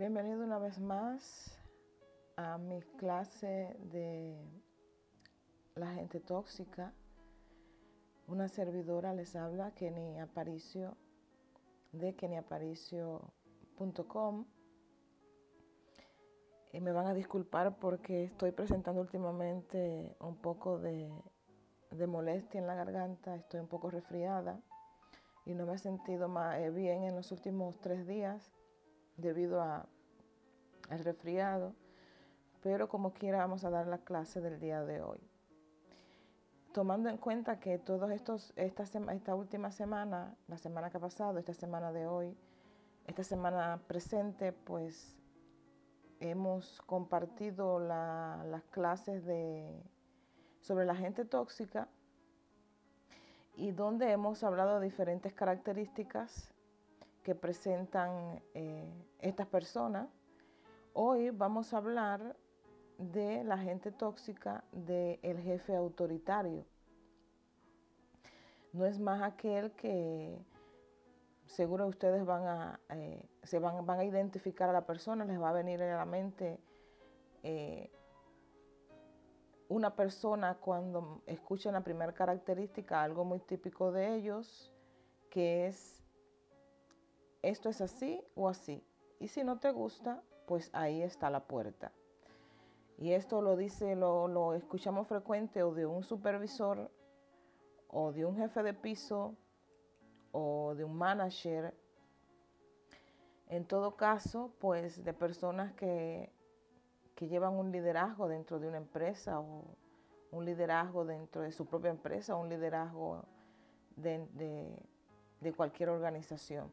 Bienvenido una vez más a mi clase de la gente tóxica. Una servidora les habla, Kenny Aparicio, de kennyaparicio.com. Y me van a disculpar porque estoy presentando últimamente un poco de, de molestia en la garganta, estoy un poco resfriada y no me he sentido más eh, bien en los últimos tres días debido a, al resfriado, pero como quiera vamos a dar la clase del día de hoy. Tomando en cuenta que todos estos, esta, esta última semana, la semana que ha pasado, esta semana de hoy, esta semana presente, pues hemos compartido la, las clases de, sobre la gente tóxica y donde hemos hablado de diferentes características que presentan eh, estas personas. Hoy vamos a hablar de la gente tóxica del jefe autoritario. No es más aquel que seguro ustedes van a, eh, se van, van, a identificar a la persona, les va a venir a la mente eh, una persona cuando escuchan la primera característica, algo muy típico de ellos, que es esto es así o así. Y si no te gusta, pues ahí está la puerta. Y esto lo dice, lo, lo escuchamos frecuente o de un supervisor o de un jefe de piso o de un manager. En todo caso, pues de personas que, que llevan un liderazgo dentro de una empresa o un liderazgo dentro de su propia empresa un liderazgo de, de, de cualquier organización.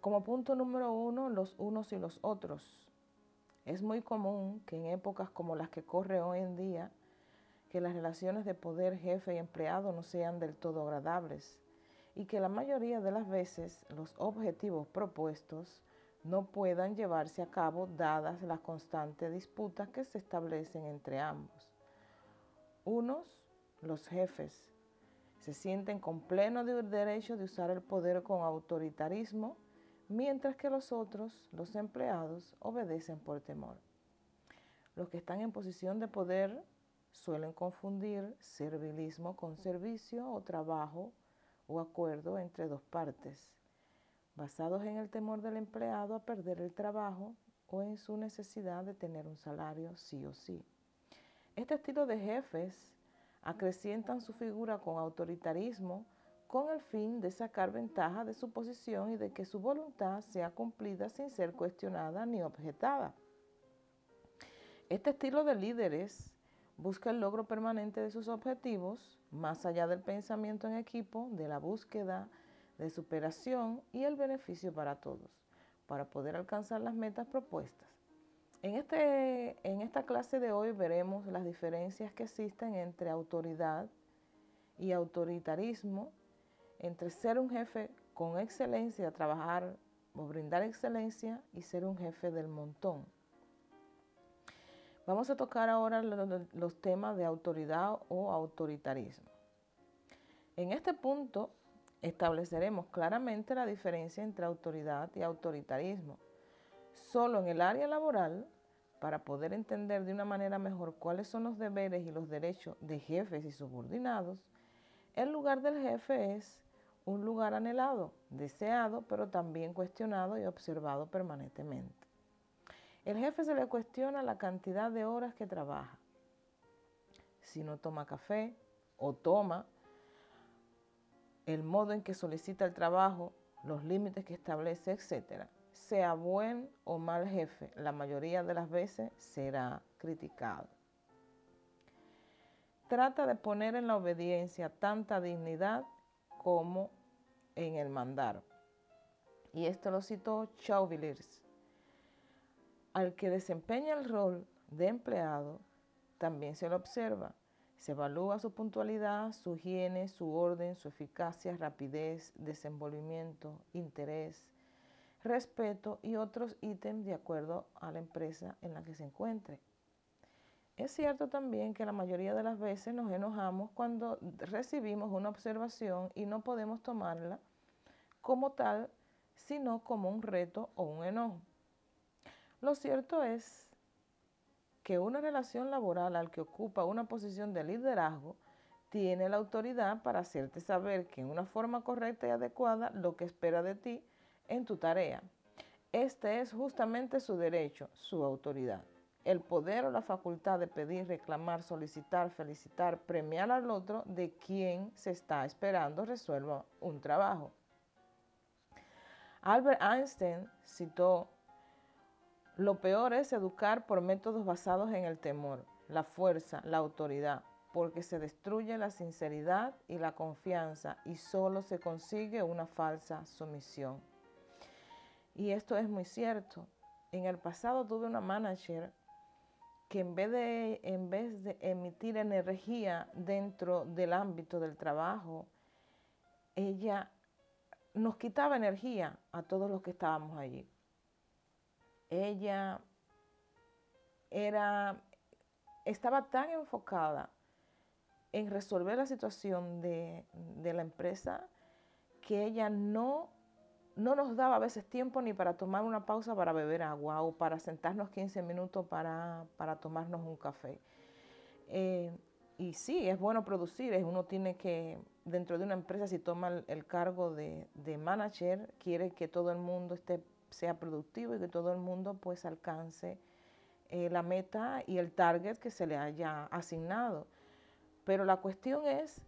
Como punto número uno, los unos y los otros. Es muy común que en épocas como las que corre hoy en día, que las relaciones de poder jefe y empleado no sean del todo agradables y que la mayoría de las veces los objetivos propuestos no puedan llevarse a cabo dadas las constantes disputas que se establecen entre ambos. Unos, los jefes, se sienten con pleno derecho de usar el poder con autoritarismo mientras que los otros, los empleados, obedecen por temor. Los que están en posición de poder suelen confundir servilismo con servicio o trabajo o acuerdo entre dos partes, basados en el temor del empleado a perder el trabajo o en su necesidad de tener un salario sí o sí. Este estilo de jefes acrecientan su figura con autoritarismo, con el fin de sacar ventaja de su posición y de que su voluntad sea cumplida sin ser cuestionada ni objetada. Este estilo de líderes busca el logro permanente de sus objetivos, más allá del pensamiento en equipo, de la búsqueda de superación y el beneficio para todos, para poder alcanzar las metas propuestas. En, este, en esta clase de hoy veremos las diferencias que existen entre autoridad y autoritarismo entre ser un jefe con excelencia, trabajar o brindar excelencia y ser un jefe del montón. Vamos a tocar ahora los temas de autoridad o autoritarismo. En este punto estableceremos claramente la diferencia entre autoridad y autoritarismo. Solo en el área laboral, para poder entender de una manera mejor cuáles son los deberes y los derechos de jefes y subordinados, el lugar del jefe es un lugar anhelado, deseado, pero también cuestionado y observado permanentemente. El jefe se le cuestiona la cantidad de horas que trabaja. Si no toma café o toma, el modo en que solicita el trabajo, los límites que establece, etc. Sea buen o mal jefe, la mayoría de las veces será criticado. Trata de poner en la obediencia tanta dignidad como en el mandar. Y esto lo citó Chauvillers. Al que desempeña el rol de empleado, también se lo observa. Se evalúa su puntualidad, su higiene, su orden, su eficacia, rapidez, desenvolvimiento, interés, respeto y otros ítems de acuerdo a la empresa en la que se encuentre. Es cierto también que la mayoría de las veces nos enojamos cuando recibimos una observación y no podemos tomarla como tal sino como un reto o un enojo. Lo cierto es que una relación laboral al que ocupa una posición de liderazgo tiene la autoridad para hacerte saber que en una forma correcta y adecuada lo que espera de ti en tu tarea. Este es justamente su derecho, su autoridad. El poder o la facultad de pedir, reclamar, solicitar, felicitar, premiar al otro de quien se está esperando resuelva un trabajo. Albert Einstein citó, lo peor es educar por métodos basados en el temor, la fuerza, la autoridad, porque se destruye la sinceridad y la confianza y solo se consigue una falsa sumisión. Y esto es muy cierto. En el pasado tuve una manager que en vez de, en vez de emitir energía dentro del ámbito del trabajo, ella nos quitaba energía a todos los que estábamos allí. Ella era, estaba tan enfocada en resolver la situación de, de la empresa que ella no, no nos daba a veces tiempo ni para tomar una pausa para beber agua o para sentarnos 15 minutos para, para tomarnos un café. Eh, y sí, es bueno producir, uno tiene que, dentro de una empresa, si toma el, el cargo de, de, manager, quiere que todo el mundo esté, sea productivo y que todo el mundo pues alcance eh, la meta y el target que se le haya asignado. Pero la cuestión es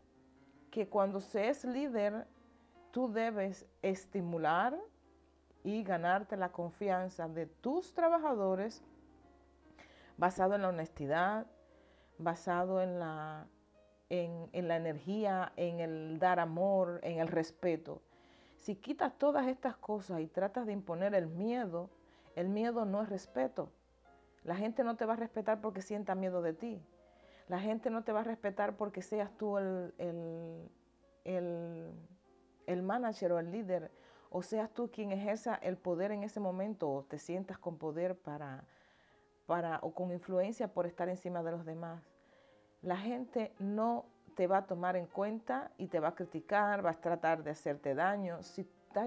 que cuando se es líder, tú debes estimular y ganarte la confianza de tus trabajadores basado en la honestidad, basado en la, en, la energía, en el dar amor, en el respeto. Si quitas todas estas cosas y tratas de imponer el miedo, el miedo no es respeto. La gente no te va a respetar porque sienta miedo de ti. La gente no te va a respetar porque seas tú el, el, el manager o el líder, o seas tú quien ejerza el poder en ese momento, o te sientas con poder para, para, o con influencia por estar encima de los demás. La gente no te va a tomar en cuenta y te va a criticar, va a tratar de hacerte daño. Si,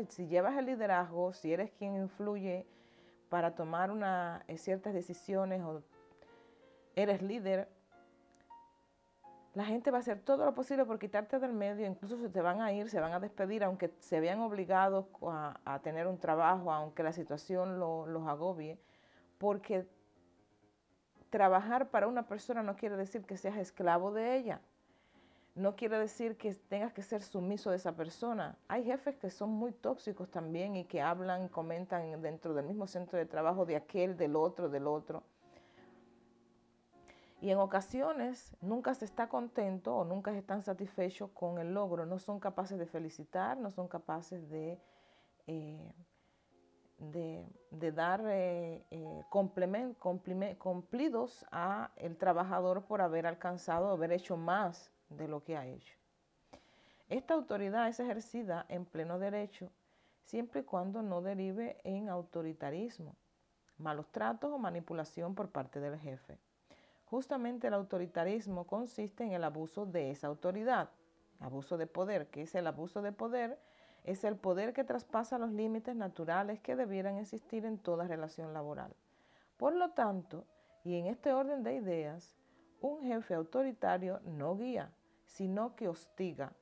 si llevas el liderazgo, si eres quien influye para tomar una, eh, ciertas decisiones o eres líder, la gente va a hacer todo lo posible por quitarte del medio, incluso se te van a ir, se van a despedir, aunque se vean obligados a, tener un trabajo, aunque la situación lo, los agobie, porque trabajar para una persona no quiere decir que seas esclavo de ella, no quiere decir que tengas que ser sumiso de esa persona. Hay jefes que son muy tóxicos también y que hablan, comentan dentro del mismo centro de trabajo de aquel, del otro, del otro. Y en ocasiones nunca se está contento o nunca están satisfechos con el logro, no son capaces de felicitar, no son capaces de, eh, de, de, dar eh, eh, cumplidos a el trabajador por haber alcanzado, haber hecho más de lo que ha hecho. Esta autoridad es ejercida en pleno derecho siempre y cuando no derive en autoritarismo, malos tratos o manipulación por parte del jefe. Justamente el autoritarismo consiste en el abuso de esa autoridad, abuso de poder, que es el abuso de poder, es el poder que traspasa los límites naturales que debieran existir en toda relación laboral. Por lo tanto, y en este orden de ideas, un jefe autoritario no guía, sino que hostiga.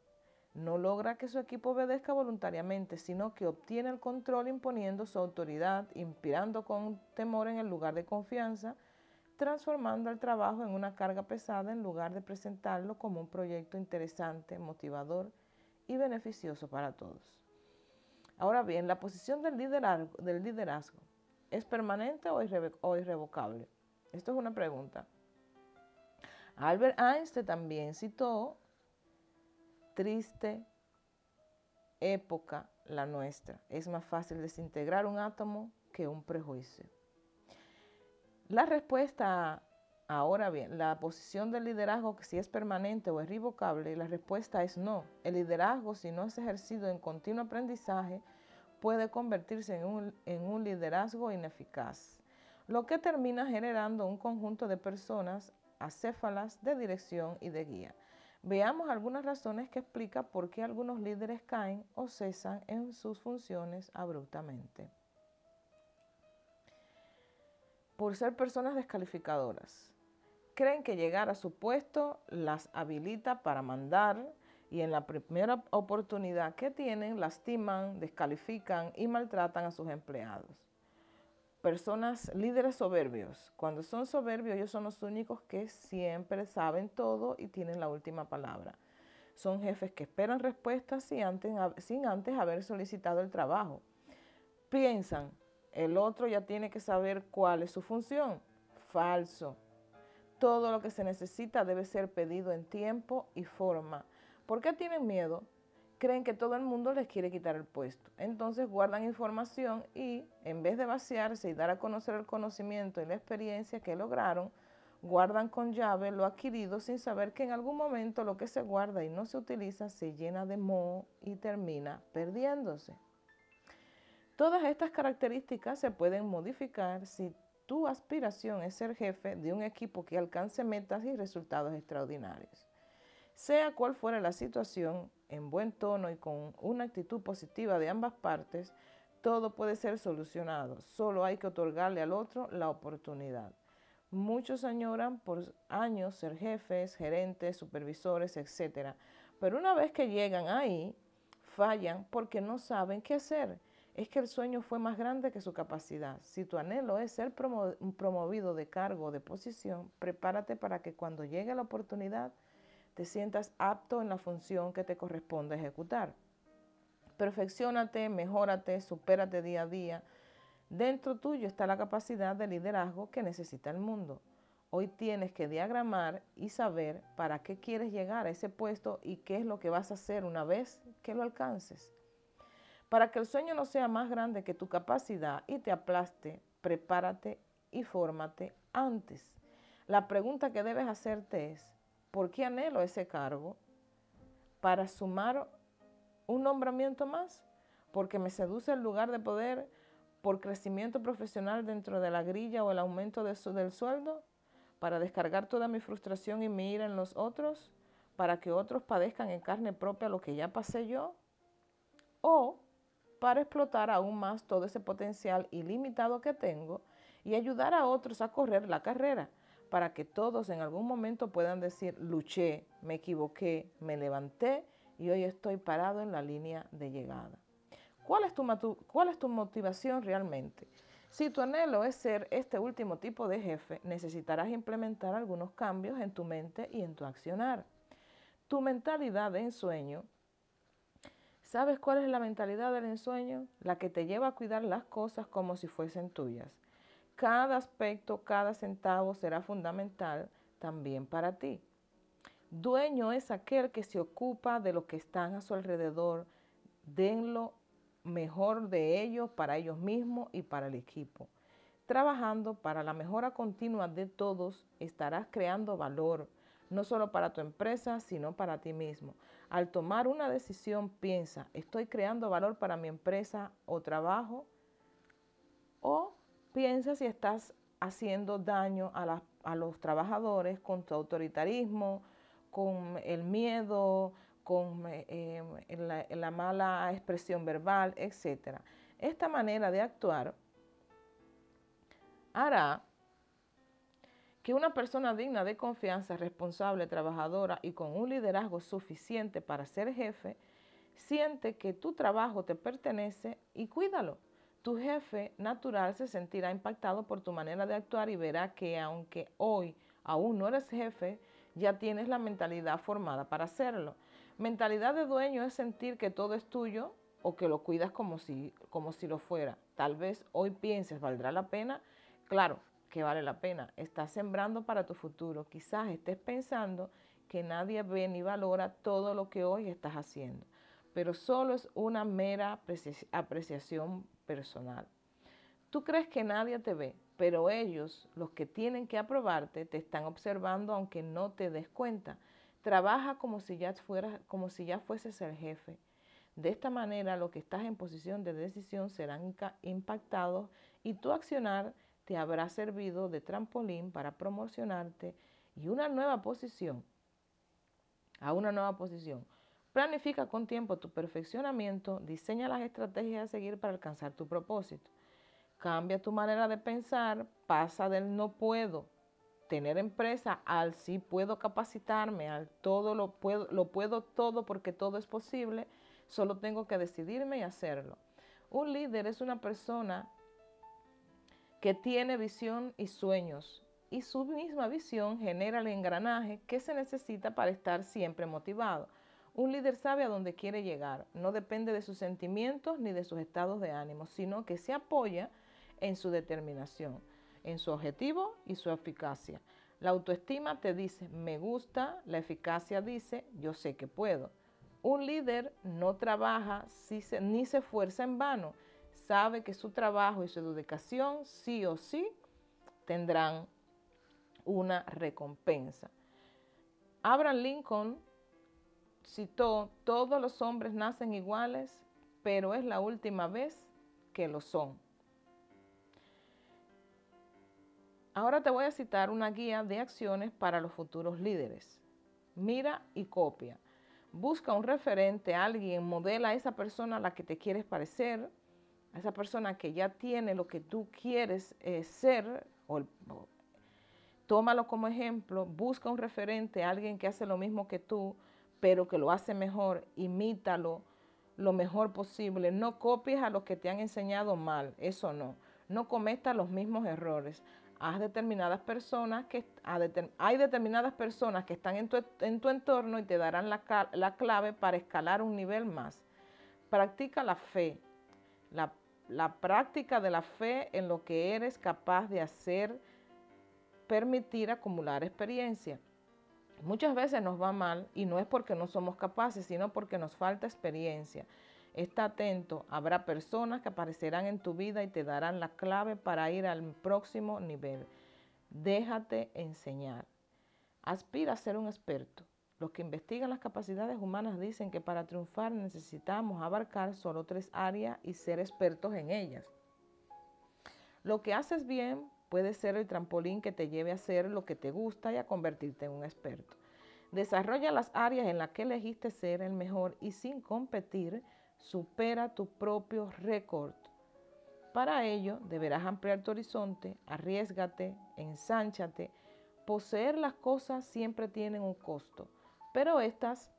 No logra que su equipo obedezca voluntariamente, sino que obtiene el control imponiendo su autoridad, inspirando con temor en el lugar de confianza, transformando el trabajo en una carga pesada en lugar de presentarlo como un proyecto interesante, motivador y beneficioso para todos. Ahora bien, la posición del liderazgo, del liderazgo ¿es permanente o, o irrevocable? Esto es una pregunta. Albert Einstein también citó, triste época la nuestra. Es más fácil desintegrar un átomo que un prejuicio. La respuesta, ahora bien, la posición del liderazgo, si es permanente o es irrevocable, la respuesta es no. El liderazgo, si no es ejercido en continuo aprendizaje, puede convertirse en un, en un liderazgo ineficaz, lo que termina generando un conjunto de personas acéfalas de dirección y de guía. Veamos algunas razones que explican por qué algunos líderes caen o cesan en sus funciones abruptamente. Por ser personas descalificadoras. Creen que llegar a su puesto las habilita para mandar y en la primera oportunidad que tienen lastiman, descalifican y maltratan a sus empleados personas, líderes soberbios. Cuando son soberbios, ellos son los únicos que siempre saben todo y tienen la última palabra. Son jefes que esperan respuestas sin antes, sin antes haber solicitado el trabajo. Piensan, el otro ya tiene que saber cuál es su función. Falso. Todo lo que se necesita debe ser pedido en tiempo y forma. ¿Por qué tienen miedo? creen que todo el mundo les quiere quitar el puesto. Entonces guardan información y en vez de vaciarse y dar a conocer el conocimiento y la experiencia que lograron, guardan con llave lo adquirido sin saber que en algún momento lo que se guarda y no se utiliza se llena de moho y termina perdiéndose. Todas estas características se pueden modificar si tu aspiración es ser jefe de un equipo que alcance metas y resultados extraordinarios. Sea cual fuera la situación, en buen tono y con una actitud positiva de ambas partes, todo puede ser solucionado. Solo hay que otorgarle al otro la oportunidad. Muchos añoran por años ser jefes, gerentes, supervisores, etc. Pero una vez que llegan ahí, fallan porque no saben qué hacer. Es que el sueño fue más grande que su capacidad. Si tu anhelo es ser promovido de cargo o de posición, prepárate para que cuando llegue la oportunidad te sientas apto en la función que te corresponde ejecutar. Perfeccionate, mejórate, supérate día a día. Dentro tuyo está la capacidad de liderazgo que necesita el mundo. Hoy tienes que diagramar y saber para qué quieres llegar a ese puesto y qué es lo que vas a hacer una vez que lo alcances. Para que el sueño no sea más grande que tu capacidad y te aplaste, prepárate y fórmate antes. La pregunta que debes hacerte es, ¿Por qué anhelo ese cargo? ¿Para sumar un nombramiento más? ¿Porque me seduce el lugar de poder? ¿Por crecimiento profesional dentro de la grilla o el aumento de del sueldo? ¿Para descargar toda mi frustración y mi ira en los otros? ¿Para que otros padezcan en carne propia lo que ya pasé yo? ¿O para explotar aún más todo ese potencial ilimitado que tengo y ayudar a otros a correr la carrera? para que todos en algún momento puedan decir, luché, me equivoqué, me levanté y hoy estoy parado en la línea de llegada. ¿Cuál es tu, cuál es tu motivación realmente? Si tu anhelo es ser este último tipo de jefe, necesitarás implementar algunos cambios en tu mente y en tu accionar. Tu mentalidad de ensueño ¿Sabes cuál es la mentalidad del ensueño? La que te lleva a cuidar las cosas como si fuesen tuyas. Cada aspecto, cada centavo será fundamental también para ti. Dueño es aquel que se ocupa de lo que están a su alrededor. Den lo mejor de ellos para ellos mismos y para el equipo. Trabajando para la mejora continua de todos, estarás creando valor, no solo para tu empresa, sino para ti mismo. Al tomar una decisión, piensa, ¿estoy creando valor para mi empresa o trabajo? ¿O Piensa si estás haciendo daño a, los trabajadores con tu autoritarismo, con el miedo, con eh, la, mala expresión verbal, etc. Esta manera de actuar hará que una persona digna de confianza, responsable, trabajadora y con un liderazgo suficiente para ser jefe, siente que tu trabajo te pertenece y cuídalo. Tu jefe natural se sentirá impactado por tu manera de actuar y verá que aunque hoy aún no eres jefe, ya tienes la mentalidad formada para hacerlo. Mentalidad de dueño es sentir que todo es tuyo o que lo cuidas como si, como si lo fuera. Tal vez hoy pienses, ¿valdrá la pena? Claro que vale la pena. Estás sembrando para tu futuro. Quizás estés pensando que nadie ve ni valora todo lo que hoy estás haciendo, pero solo es una mera apreciación personal. Tú crees que nadie te ve, pero ellos, los que tienen que aprobarte, te están observando aunque no te des cuenta. Trabaja como si ya fueras, como si ya fueses el jefe. De esta manera, los que estás en posición de decisión serán impactados y tu accionar te habrá servido de trampolín para promocionarte y una nueva posición. a una nueva posición. Planifica con tiempo tu perfeccionamiento, diseña las estrategias a seguir para alcanzar tu propósito. Cambia tu manera de pensar, pasa del no puedo tener empresa al sí puedo capacitarme, al todo lo puedo, lo puedo todo porque todo es posible, solo tengo que decidirme y hacerlo. Un líder es una persona que tiene visión y sueños y su misma visión genera el engranaje que se necesita para estar siempre motivado. Un líder sabe a dónde quiere llegar, no depende de sus sentimientos ni de sus estados de ánimo, sino que se apoya en su determinación en su objetivo y su eficacia. La autoestima te dice, me gusta, la eficacia dice, yo sé que puedo. Un líder no trabaja ni se esfuerza en vano, sabe que su trabajo y su dedicación sí o sí tendrán una recompensa. Abraham Lincoln citó, todos los hombres nacen iguales, pero es la última vez que lo son. Ahora te voy a citar una guía de acciones para los futuros líderes. Mira y copia. Busca un referente, alguien, modela a esa persona a la que te quieres parecer, a esa persona que ya tiene lo que tú quieres eh, ser, tómalo como ejemplo, busca un referente, alguien que hace lo mismo que tú, pero que lo hace mejor, imítalo lo mejor posible. No copies a los que te han enseñado mal, eso no. No cometas los mismos errores determinadas personas que, hay determinadas personas que están en tu, en tu entorno y te darán la, la, clave para escalar un nivel más. Practica la fe, la, la práctica de la fe en lo que eres capaz de hacer, permitir acumular experiencia. Muchas veces nos va mal y no es porque no somos capaces, sino porque nos falta experiencia. Está atento, habrá personas que aparecerán en tu vida y te darán la clave para ir al próximo nivel. Déjate enseñar. Aspira a ser un experto. Los que investigan las capacidades humanas dicen que para triunfar necesitamos abarcar solo tres áreas y ser expertos en ellas. Lo que haces bien puede ser el trampolín que te lleve a hacer lo que te gusta y a convertirte en un experto. Desarrolla las áreas en las que elegiste ser el mejor y sin competir, supera tu propio récord. Para ello deberás ampliar tu horizonte, arriesgate, ensánchate. Poseer las cosas siempre tienen un costo, pero estás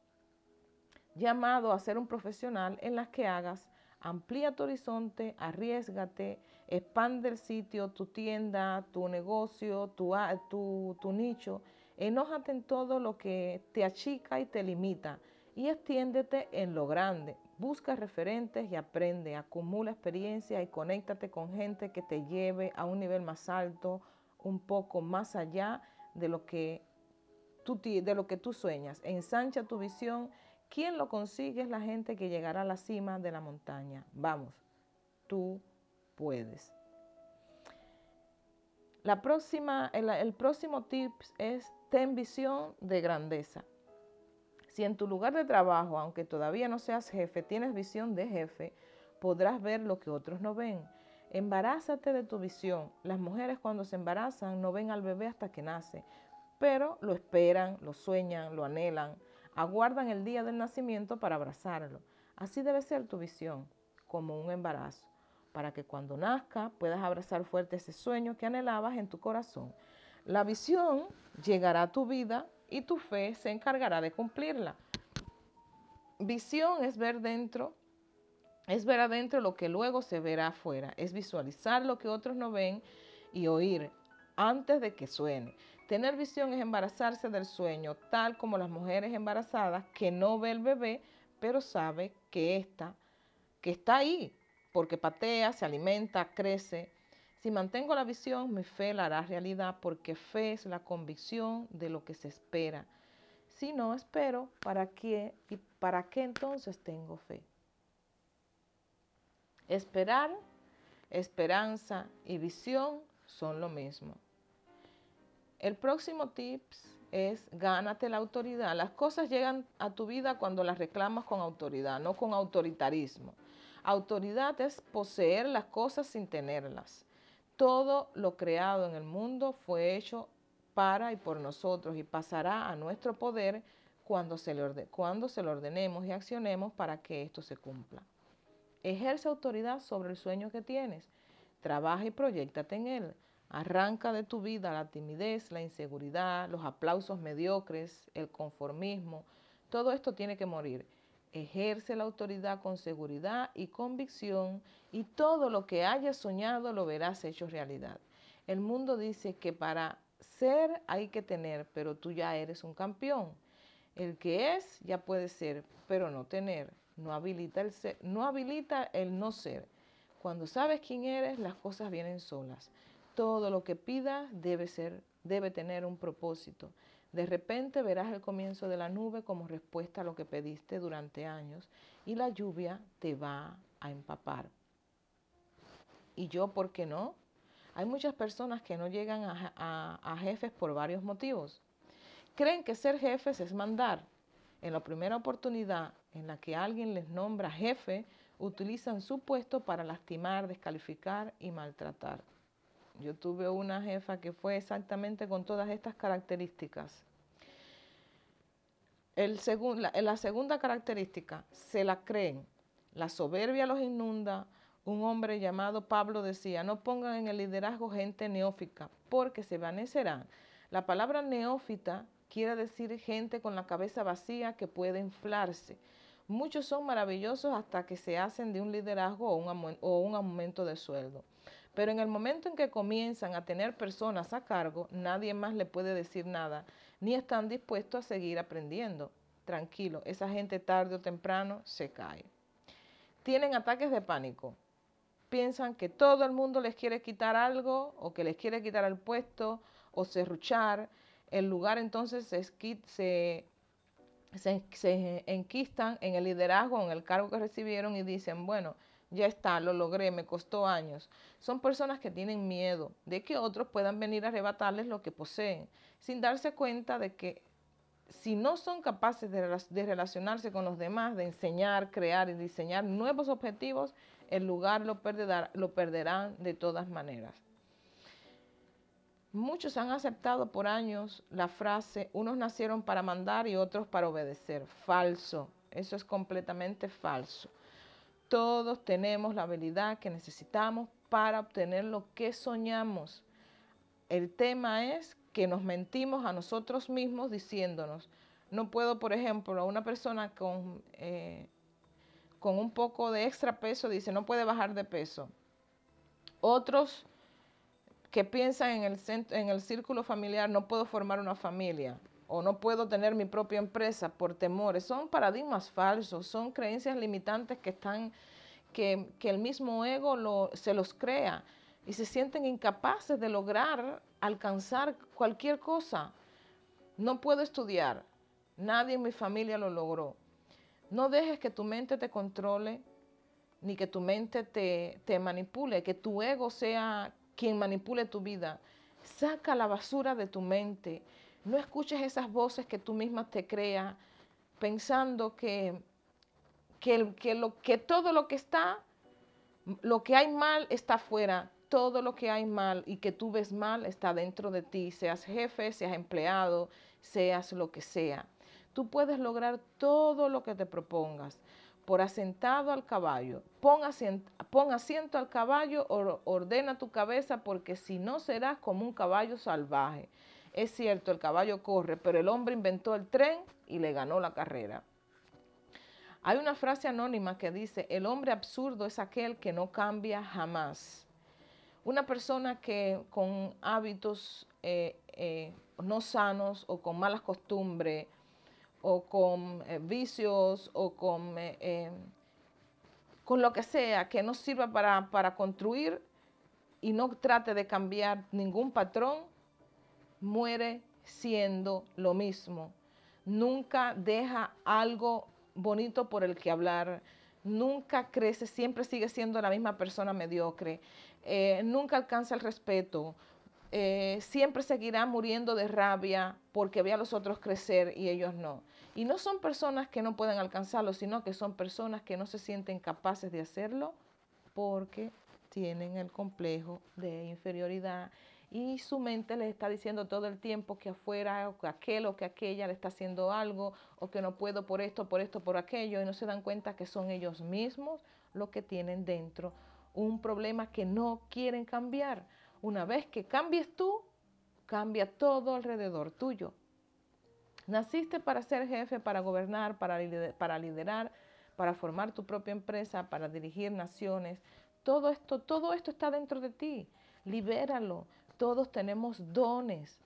llamado a ser un profesional en las que hagas amplía tu horizonte, arriesgate, expande el sitio, tu tienda, tu negocio, tu, tu, tu nicho. Enójate en todo lo que te achica y te limita y extiéndete en lo grande. Busca referentes y aprende, acumula experiencia y conéctate con gente que te lleve a un nivel más alto, un poco más allá de lo que de lo que tú sueñas. Ensancha tu visión. ¿Quién lo consigue? Es la gente que llegará a la cima de la montaña. Vamos, tú puedes. La próxima, el, el próximo tip es ten visión de grandeza. Si en tu lugar de trabajo, aunque todavía no seas jefe, tienes visión de jefe, podrás ver lo que otros no ven. Embarázate de tu visión. Las mujeres cuando se embarazan no ven al bebé hasta que nace, pero lo esperan, lo sueñan, lo anhelan, aguardan el día del nacimiento para abrazarlo. Así debe ser tu visión, como un embarazo, para que cuando nazca puedas abrazar fuerte ese sueño que anhelabas en tu corazón. La visión llegará a tu vida y tu fe se encargará de cumplirla. Visión es ver dentro, es ver adentro lo que luego se verá afuera, es visualizar lo que otros no ven y oír antes de que suene. Tener visión es embarazarse del sueño, tal como las mujeres embarazadas que no ve el bebé, pero sabe que está, que está ahí, porque patea, se alimenta, crece. Si mantengo la visión, mi fe la hará realidad porque fe es la convicción de lo que se espera. Si no espero, ¿para qué? ¿Y para qué entonces tengo fe? Esperar, esperanza y visión son lo mismo. El próximo tips es gánate la autoridad. Las cosas llegan a tu vida cuando las reclamas con autoridad, no con autoritarismo. Autoridad es poseer las cosas sin tenerlas. Todo lo creado en el mundo fue hecho para y por nosotros y pasará a nuestro poder cuando se, le cuando se lo ordenemos y accionemos para que esto se cumpla. Ejerce autoridad sobre el sueño que tienes. Trabaja y proyectate en él. Arranca de tu vida la timidez, la inseguridad, los aplausos mediocres, el conformismo. Todo esto tiene que morir. Ejerce la autoridad con seguridad y convicción y todo lo que hayas soñado lo verás hecho realidad. El mundo dice que para ser hay que tener, pero tú ya eres un campeón. El que es ya puede ser, pero no tener. No habilita el, no ser. Cuando sabes quién eres, las cosas vienen solas. Todo lo que pidas debe ser, debe tener un propósito. De repente verás el comienzo de la nube como respuesta a lo que pediste durante años y la lluvia te va a empapar. ¿Y yo por qué no? Hay muchas personas que no llegan a, jefes por varios motivos. Creen que ser jefes es mandar. En la primera oportunidad en la que alguien les nombra jefe, utilizan su puesto para lastimar, descalificar y maltratar. Yo tuve una jefa que fue exactamente con todas estas características. La, segunda característica, se la creen. La soberbia los inunda. Un hombre llamado Pablo decía, no pongan en el liderazgo gente neófita, porque se vanecerán. La palabra neófita quiere decir gente con la cabeza vacía que puede inflarse. Muchos son maravillosos hasta que se hacen de un liderazgo o un aumento de sueldo. Pero en el momento en que comienzan a tener personas a cargo, nadie más le puede decir nada, ni están dispuestos a seguir aprendiendo. Tranquilo, esa gente tarde o temprano se cae. Tienen ataques de pánico. Piensan que todo el mundo les quiere quitar algo o que les quiere quitar el puesto o serruchar el lugar entonces se, se, se, enquistan en el liderazgo, en el cargo que recibieron y dicen, bueno, ya está, lo logré, me costó años. Son personas que tienen miedo de que otros puedan venir a arrebatarles lo que poseen, sin darse cuenta de que si no son capaces de, relacionarse con los demás, de enseñar, crear y diseñar nuevos objetivos, el lugar lo, lo perderán de todas maneras. Muchos han aceptado por años la frase, unos nacieron para mandar y otros para obedecer. Falso, eso es completamente falso. Todos tenemos la habilidad que necesitamos para obtener lo que soñamos. El tema es que nos mentimos a nosotros mismos diciéndonos, no puedo, por ejemplo, a una persona con, eh, con un poco de extra peso dice, no puede bajar de peso. Otros que piensan en el, en el círculo familiar, no puedo formar una familia o no puedo tener mi propia empresa por temores. Son paradigmas falsos, son creencias limitantes que están, que, que el mismo ego lo, se los crea y se sienten incapaces de lograr alcanzar cualquier cosa. No puedo estudiar, nadie en mi familia lo logró. No dejes que tu mente te controle, ni que tu mente te, te manipule, que tu ego sea quien manipule tu vida. Saca la basura de tu mente. No escuches esas voces que tú misma te creas pensando que, que, que, todo lo que está, lo que hay mal está afuera. Todo lo que hay mal y que tú ves mal está dentro de ti, seas jefe, seas empleado, seas lo que sea. Tú puedes lograr todo lo que te propongas por asentado al caballo. Pon asiento, asiento al caballo, or, ordena tu cabeza, porque si no serás como un caballo salvaje. Es cierto, el caballo corre, pero el hombre inventó el tren y le ganó la carrera. Hay una frase anónima que dice, el hombre absurdo es aquel que no cambia jamás. Una persona que con hábitos eh, eh, no sanos o con malas costumbres o con eh, vicios o con, con lo que sea que no sirva para, para construir y no trate de cambiar ningún patrón, muere siendo lo mismo. Nunca deja algo bonito por el que hablar, nunca crece, siempre sigue siendo la misma persona mediocre, eh, nunca alcanza el respeto, eh, siempre seguirá muriendo de rabia porque ve a los otros crecer y ellos no. Y no son personas que no pueden alcanzarlo, sino que son personas que no se sienten capaces de hacerlo porque tienen el complejo de inferioridad y su mente les está diciendo todo el tiempo que afuera o que aquel o que aquella le está haciendo algo o que no puedo por esto, por esto, por aquello y no se dan cuenta que son ellos mismos los que tienen dentro un problema que no quieren cambiar. Una vez que cambies tú, cambia todo alrededor tuyo. Naciste para ser jefe, para gobernar, para, para liderar, para formar tu propia empresa, para dirigir naciones. Todo esto, todo esto está dentro de ti. Libéralo. Todos tenemos dones.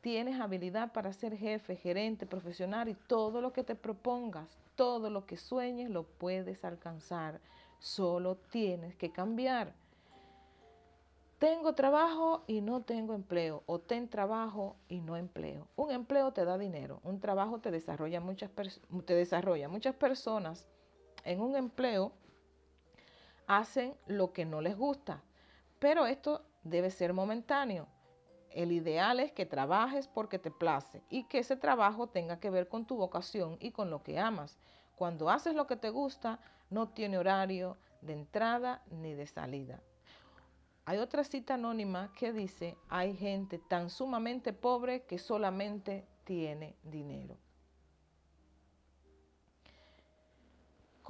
Tienes habilidad para ser jefe, gerente, profesional y todo lo que te propongas, todo lo que sueñes lo puedes alcanzar. Solo tienes que cambiar. Tengo trabajo y no tengo empleo. O ten trabajo y no empleo. Un empleo te da dinero. Un trabajo te desarrolla muchas, te desarrolla. muchas personas en un empleo hacen lo que no les gusta. Pero esto debe ser momentáneo. El ideal es que trabajes porque te place y que ese trabajo tenga que ver con tu vocación y con lo que amas. Cuando haces lo que te gusta, no tiene horario de entrada ni de salida. Hay otra cita anónima que dice, hay gente tan sumamente pobre que solamente tiene dinero.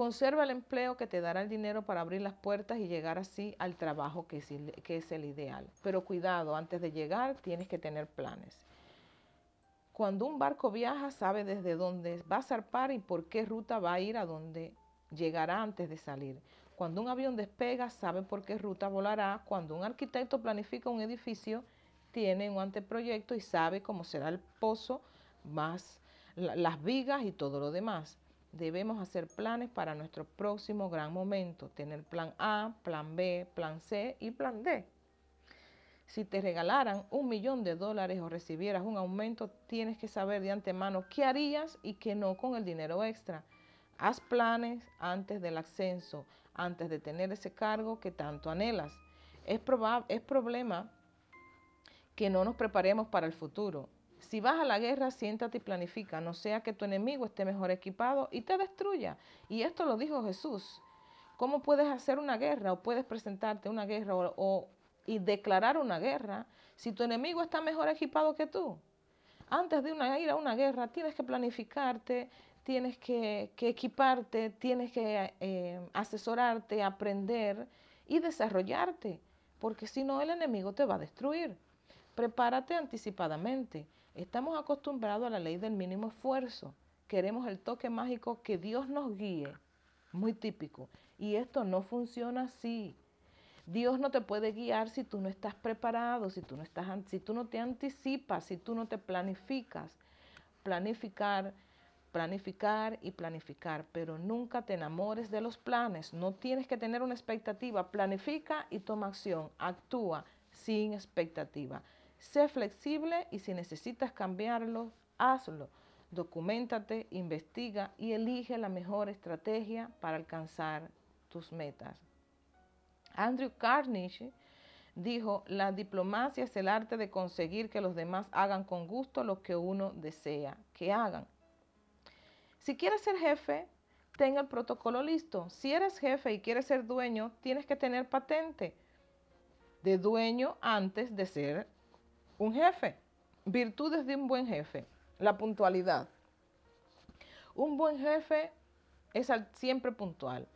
Conserva el empleo que te dará el dinero para abrir las puertas y llegar así al trabajo que es, el ideal. Pero cuidado, antes de llegar tienes que tener planes. Cuando un barco viaja, sabe desde dónde va a zarpar y por qué ruta va a ir a dónde llegará antes de salir. Cuando un avión despega, sabe por qué ruta volará. Cuando un arquitecto planifica un edificio, tiene un anteproyecto y sabe cómo será el pozo, más las vigas y todo lo demás. Debemos hacer planes para nuestro próximo gran momento, tener plan A, plan B, plan C y plan D. Si te regalaran un millón de dólares o recibieras un aumento, tienes que saber de antemano qué harías y qué no con el dinero extra. Haz planes antes del ascenso, antes de tener ese cargo que tanto anhelas. Es, es problema que no nos preparemos para el futuro. Si vas a la guerra, siéntate y planifica, no sea que tu enemigo esté mejor equipado y te destruya. Y esto lo dijo Jesús. ¿Cómo puedes hacer una guerra o puedes presentarte una guerra o, y declarar una guerra si tu enemigo está mejor equipado que tú? Antes de ir a una guerra, tienes que planificarte, tienes que, equiparte, tienes que eh, asesorarte, aprender y desarrollarte, porque si no el enemigo te va a destruir. Prepárate anticipadamente. Estamos acostumbrados a la ley del mínimo esfuerzo. Queremos el toque mágico que Dios nos guíe. Muy típico. Y esto no funciona así. Dios no te puede guiar si tú no estás preparado, si tú no, estás, si tú no te anticipas, si tú no te planificas. Planificar, planificar y planificar, pero nunca te enamores de los planes. No tienes que tener una expectativa. Planifica y toma acción. Actúa sin expectativa. Sé flexible y si necesitas cambiarlo, hazlo. Documentate, investiga y elige la mejor estrategia para alcanzar tus metas. Andrew Carnegie dijo, la diplomacia es el arte de conseguir que los demás hagan con gusto lo que uno desea que hagan. Si quieres ser jefe, ten el protocolo listo. Si eres jefe y quieres ser dueño, tienes que tener patente de dueño antes de ser un jefe. Virtudes de un buen jefe. La puntualidad. Un buen jefe es siempre puntual.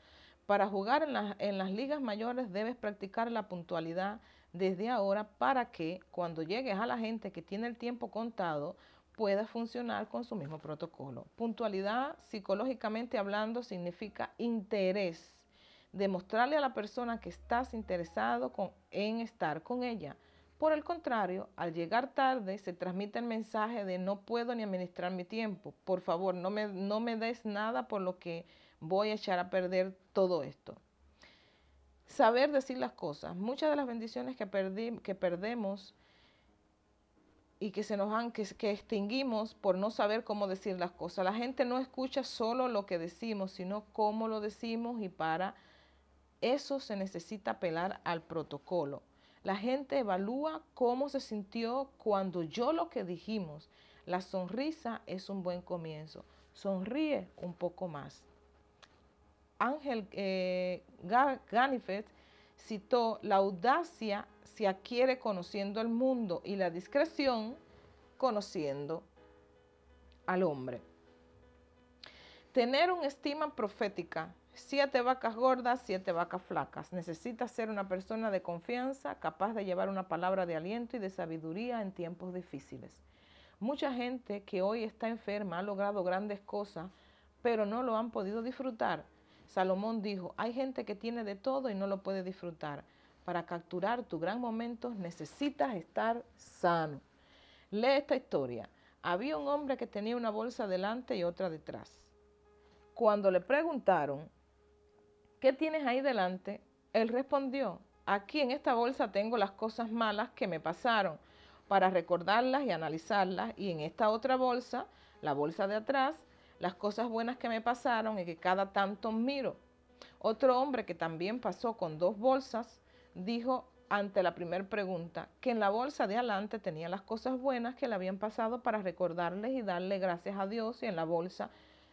Para jugar en, las ligas mayores debes practicar la puntualidad desde ahora para que cuando llegues a la gente que tiene el tiempo contado pueda funcionar con su mismo protocolo. Puntualidad, psicológicamente hablando, significa interés. Demostrarle a la persona que estás interesado en estar con ella. Por el contrario, al llegar tarde se transmite el mensaje de no puedo ni administrar mi tiempo. Por favor, no me, no me des nada por lo que voy a echar a perder todo esto. Saber decir las cosas. Muchas de las bendiciones que, que perdemos y que se nos han, que, que extinguimos por no saber cómo decir las cosas. La gente no escucha solo lo que decimos, sino cómo lo decimos y para eso se necesita apelar al protocolo. La gente evalúa cómo se sintió cuando yo lo que dijimos. La sonrisa es un buen comienzo. Sonríe un poco más. Ángel eh, citó, la audacia se adquiere conociendo el mundo y la discreción conociendo al hombre. Tener una estima profética, siete vacas gordas, siete vacas flacas. Necesitas ser una persona de confianza, capaz de llevar una palabra de aliento y de sabiduría en tiempos difíciles. Mucha gente que hoy está enferma ha logrado grandes cosas, pero no lo han podido disfrutar. Salomón dijo, hay gente que tiene de todo y no lo puede disfrutar. Para capturar tu gran momento necesitas estar sano. Lee esta historia. Había un hombre que tenía una bolsa delante y otra detrás. Cuando le preguntaron, ¿qué tienes ahí delante? Él respondió, aquí en esta bolsa tengo las cosas malas que me pasaron para recordarlas y analizarlas y en esta otra bolsa, la bolsa de atrás, las cosas buenas que me pasaron y que cada tanto miro. Otro hombre que también pasó con dos bolsas dijo ante la primera pregunta que en la bolsa de adelante tenía las cosas buenas que le habían pasado para recordarles y darle gracias a Dios y en la bolsa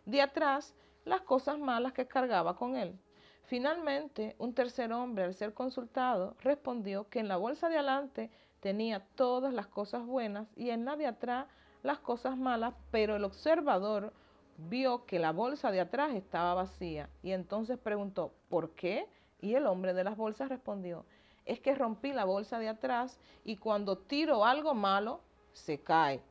de atrás las cosas malas que cargaba con él. Finalmente, un tercer hombre, al ser consultado, respondió que en la bolsa de adelante tenía todas las cosas buenas y en la de atrás las cosas malas, pero el observador vio que la bolsa de atrás estaba vacía y entonces preguntó, ¿por qué? Y el hombre de las bolsas respondió, es que rompí la bolsa de atrás y cuando tiro algo malo, se cae.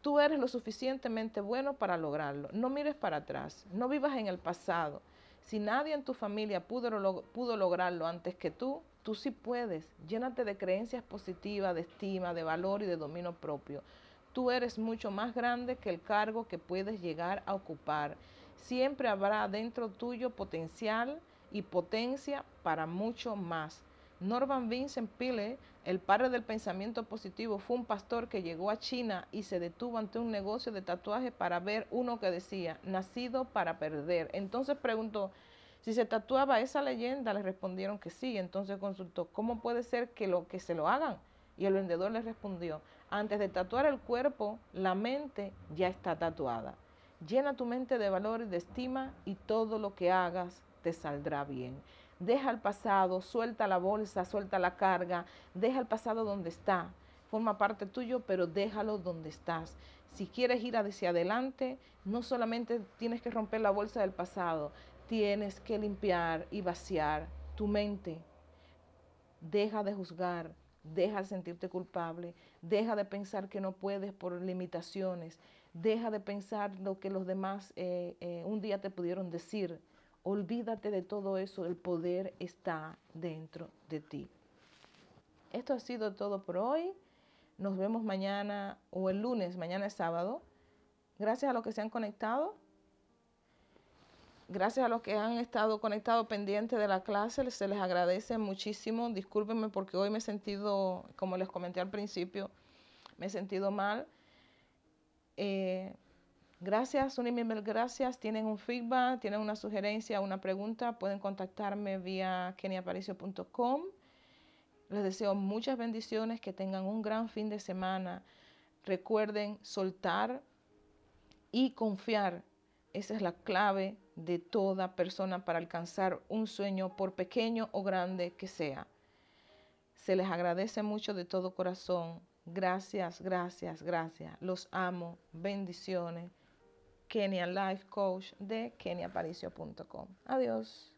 Tú eres lo suficientemente bueno para lograrlo. No mires para atrás, no vivas en el pasado. Si nadie en tu familia pudo, pudo lograrlo antes que tú, tú sí puedes. Llénate de creencias positivas, de estima, de valor y de dominio propio. Tú eres mucho más grande que el cargo que puedes llegar a ocupar. Siempre habrá dentro tuyo potencial y potencia para mucho más. Norman Vincent Peale, el padre del pensamiento positivo, fue un pastor que llegó a China y se detuvo ante un negocio de tatuajes para ver uno que decía, nacido para perder. Entonces preguntó, si se tatuaba esa leyenda, le respondieron que sí. Entonces consultó, ¿cómo puede ser que, lo, que se lo hagan? Y el vendedor le respondió, antes de tatuar el cuerpo, la mente ya está tatuada. Llena tu mente de valor y de estima y todo lo que hagas te saldrá bien. Deja el pasado, suelta la bolsa, suelta la carga, deja el pasado donde está. Forma parte tuyo, pero déjalo donde estás. Si quieres ir hacia adelante, no solamente tienes que romper la bolsa del pasado, tienes que limpiar y vaciar tu mente. Deja de juzgar, deja de sentirte culpable, deja de pensar que no puedes por limitaciones, deja de pensar lo que los demás eh, eh, un día te pudieron decir. Olvídate de todo eso, el poder está dentro de ti. Esto ha sido todo por hoy. Nos vemos mañana o el lunes, mañana es sábado. Gracias a los que se han conectado. Gracias a los que han estado conectados pendientes de la clase, se les agradece muchísimo. Discúlpenme porque hoy me he sentido, como les comenté al principio, me he sentido mal. Eh, Gracias, un email, gracias. Tienen un feedback, tienen una sugerencia, una pregunta, pueden contactarme vía keniaparicio.com. Les deseo muchas bendiciones, que tengan un gran fin de semana. Recuerden soltar y confiar. Esa es la clave de toda persona para alcanzar un sueño, por pequeño o grande que sea. Se les agradece mucho de todo corazón. Gracias, gracias, gracias. Los amo. Bendiciones. Kenia Life Coach de keniaparicio.com. Adiós.